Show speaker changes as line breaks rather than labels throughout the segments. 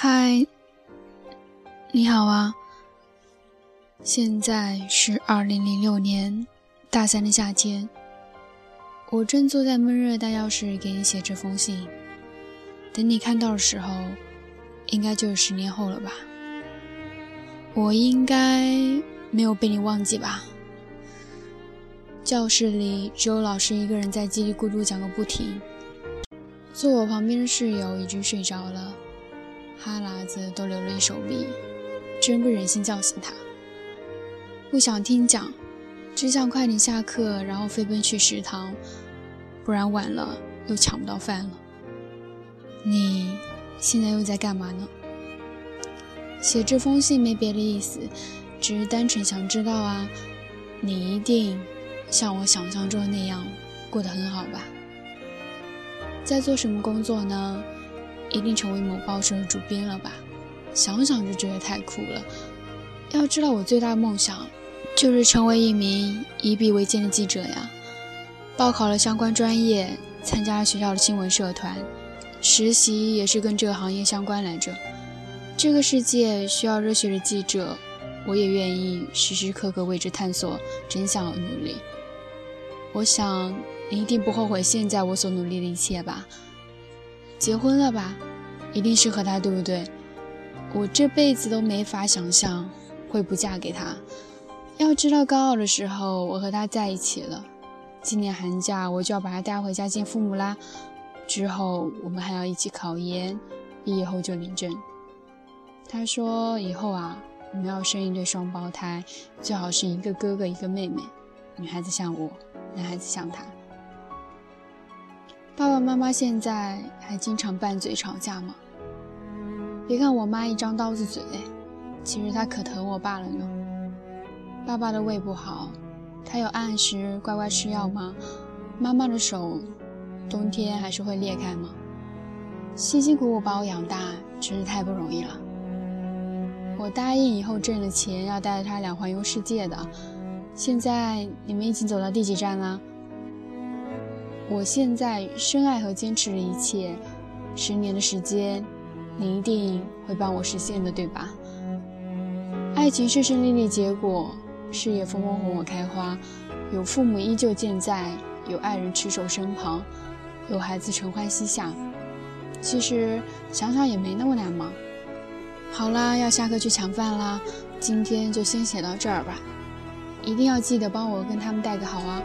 嗨，你好啊！现在是二零零六年大三的夏天，我正坐在闷热的大教室给你写这封信。等你看到的时候，应该就是十年后了吧？我应该没有被你忘记吧？教室里只有老师一个人在叽里咕噜讲个不停，坐我旁边的室友已经睡着了。哈喇子都流了一手臂，真不忍心叫醒他。不想听讲，只想快点下课，然后飞奔去食堂，不然晚了又抢不到饭了。你现在又在干嘛呢？写这封信没别的意思，只是单纯想知道啊，你一定像我想象中那样过得很好吧？在做什么工作呢？一定成为某报社的主编了吧？想想就觉得太酷了。要知道，我最大的梦想就是成为一名以笔为鉴的记者呀。报考了相关专业，参加了学校的新闻社团，实习也是跟这个行业相关来着。这个世界需要热血的记者，我也愿意时时刻刻为之探索真相而努力。我想你一定不后悔现在我所努力的一切吧。结婚了吧，一定是和他，对不对？我这辈子都没法想象会不嫁给他。要知道高二的时候我和他在一起了，今年寒假我就要把他带回家见父母啦。之后我们还要一起考研，毕业后就领证。他说以后啊，我们要生一对双胞胎，最好是一个哥哥一个妹妹，女孩子像我，男孩子像他。爸爸妈妈现在还经常拌嘴吵架吗？别看我妈一张刀子嘴，其实她可疼我爸了呢。爸爸的胃不好，他有按时乖乖吃药吗？妈妈的手，冬天还是会裂开吗？辛辛苦苦把我养大，真是太不容易了。我答应以后挣了钱要带着他俩环游世界的，现在你们已经走到第几站了？我现在深爱和坚持的一切，十年的时间，你一定会帮我实现的，对吧？爱情顺顺利利，结果事业风风火火开花，有父母依旧健在，有爱人持守身旁，有孩子承欢膝下。其实想想也没那么难嘛。好啦，要下课去抢饭啦，今天就先写到这儿吧，一定要记得帮我跟他们带个好啊。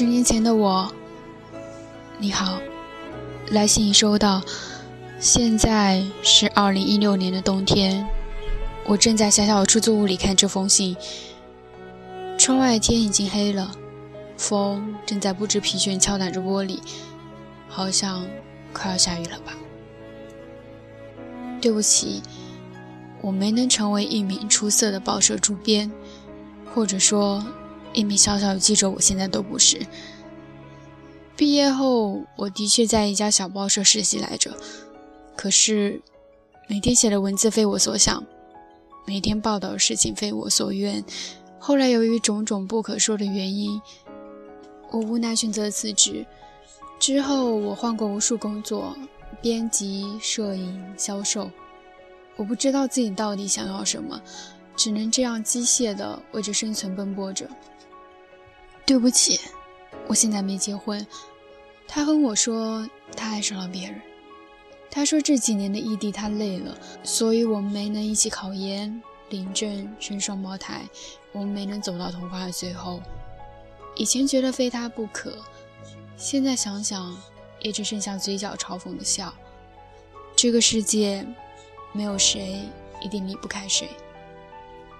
十年前的我，你好，来信已收到。现在是二零一六年的冬天，我正在小小的出租屋里看这封信。窗外天已经黑了，风正在不知疲倦敲打着玻璃，好像快要下雨了吧？对不起，我没能成为一名出色的报社主编，或者说。一名小小的记者，我现在都不是。毕业后，我的确在一家小报社实习来着，可是每天写的文字非我所想，每天报道的事情非我所愿。后来由于种种不可说的原因，我无奈选择辞职。之后，我换过无数工作，编辑、摄影、销售，我不知道自己到底想要什么，只能这样机械地为着生存奔波着。对不起，我现在没结婚。他和我说他爱上了别人。他说这几年的异地他累了，所以我们没能一起考研、领证、生双胞胎，我们没能走到童话的最后。以前觉得非他不可，现在想想也只剩下嘴角嘲讽的笑。这个世界没有谁一定离不开谁。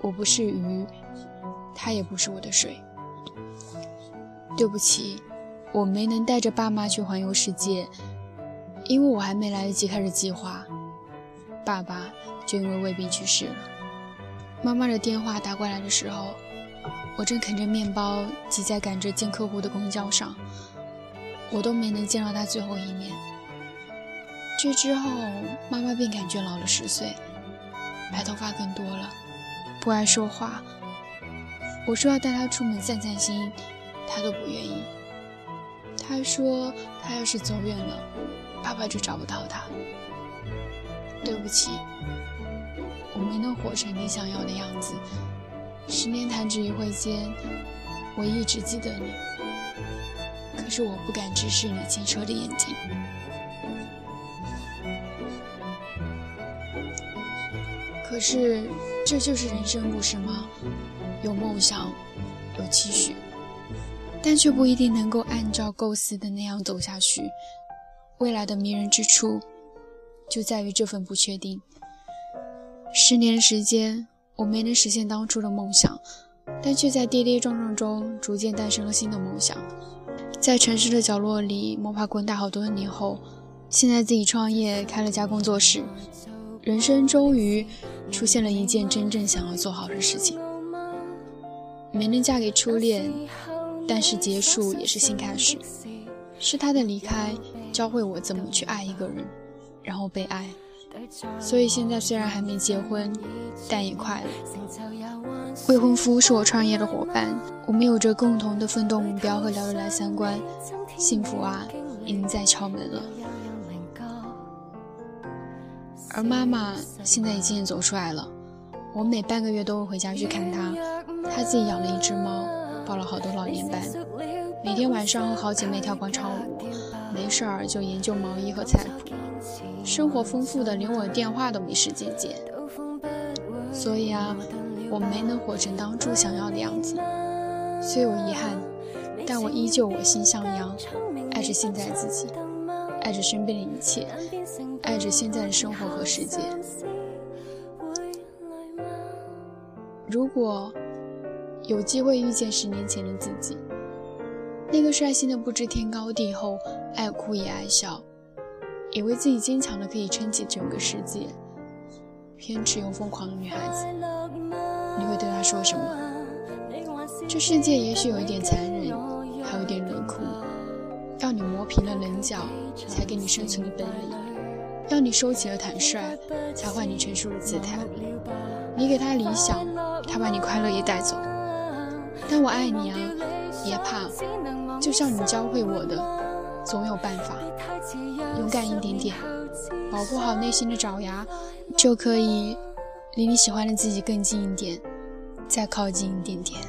我不是鱼，他也不是我的水。对不起，我没能带着爸妈去环游世界，因为我还没来得及开始计划，爸爸就因为胃病去世了。妈妈的电话打过来的时候，我正啃着面包挤在赶着见客户的公交上，我都没能见到他最后一面。这之后，妈妈便感觉老了十岁，白头发更多了，不爱说话。我说要带她出门散散心。他都不愿意。他说：“他要是走远了，
爸爸就找不到他。对不起，我没能活成你想要的样子。十年弹指一挥间，我一直记得你，可是我不敢直视你清澈的眼睛。可是这就是人生，不是吗？有梦想，有期许。但却不一定能够按照构思的那样走下去。未来的迷人之处，就在于这份不确定。十年时间，我没能实现当初的梦想，但却在跌跌撞撞中逐渐诞生了新的梦想。在城市的角落里摸爬滚打好多年后，现在自己创业开了家工作室，人生终于出现了一件真正想要做好的事情。没能嫁给初恋。但是结束也是新开始，是他的离开教会我怎么去爱一个人，然后被爱。所以现在虽然还没结婚，但也快了。未婚夫是我创业的伙伴，我们有着共同的奋斗目标和聊得来三观，幸福啊，已经在敲门了。而妈妈现在已经走出来了，我每半个月都会回家去看她，她自己养了一只猫。报了好多老年班，每天晚上和好姐妹跳广场舞，没事儿就研究毛衣和菜谱，生活丰富的连我电话都没时间接。所以啊，我没能活成当初想要的样子，虽有遗憾，但我依旧我心向阳，爱着现在自己，爱着身边的一切，爱着现在的生活和世界。如果。有机会遇见十年前的自己，那个率性的不知天高地厚、爱哭也爱笑，以为自己坚强的可以撑起整个世界、偏执又疯狂的女孩子，你会对她说什么？这世界也许有一点残忍，还有一点冷酷，要你磨平了棱角，才给你生存的本领；要你收起了坦率，才换你成熟的姿态。你给他理想，他把你快乐也带走。但我爱你啊，别怕，就像你教会我的，总有办法。勇敢一点点，保护好内心的爪牙，就可以离你喜欢的自己更近一点，再靠近一点点。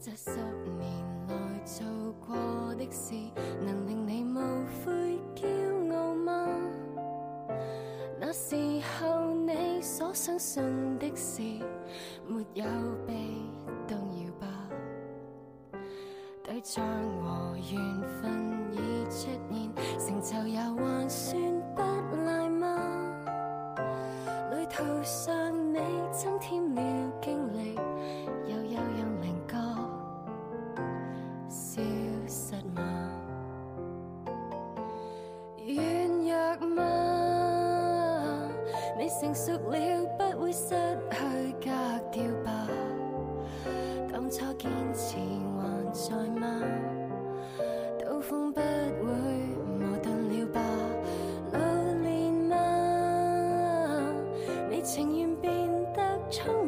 这十年来做过的事，能令你无悔骄傲吗？那时候你所相信的事，没有被动摇吧？对象和缘分已出现，成就也还算不赖吗？旅途上你增添了经历，又有吗？你。成熟了，不会失去格调吧？当初坚持还在吗？刀锋不会磨钝了吧？老练吗？你情愿变得聪明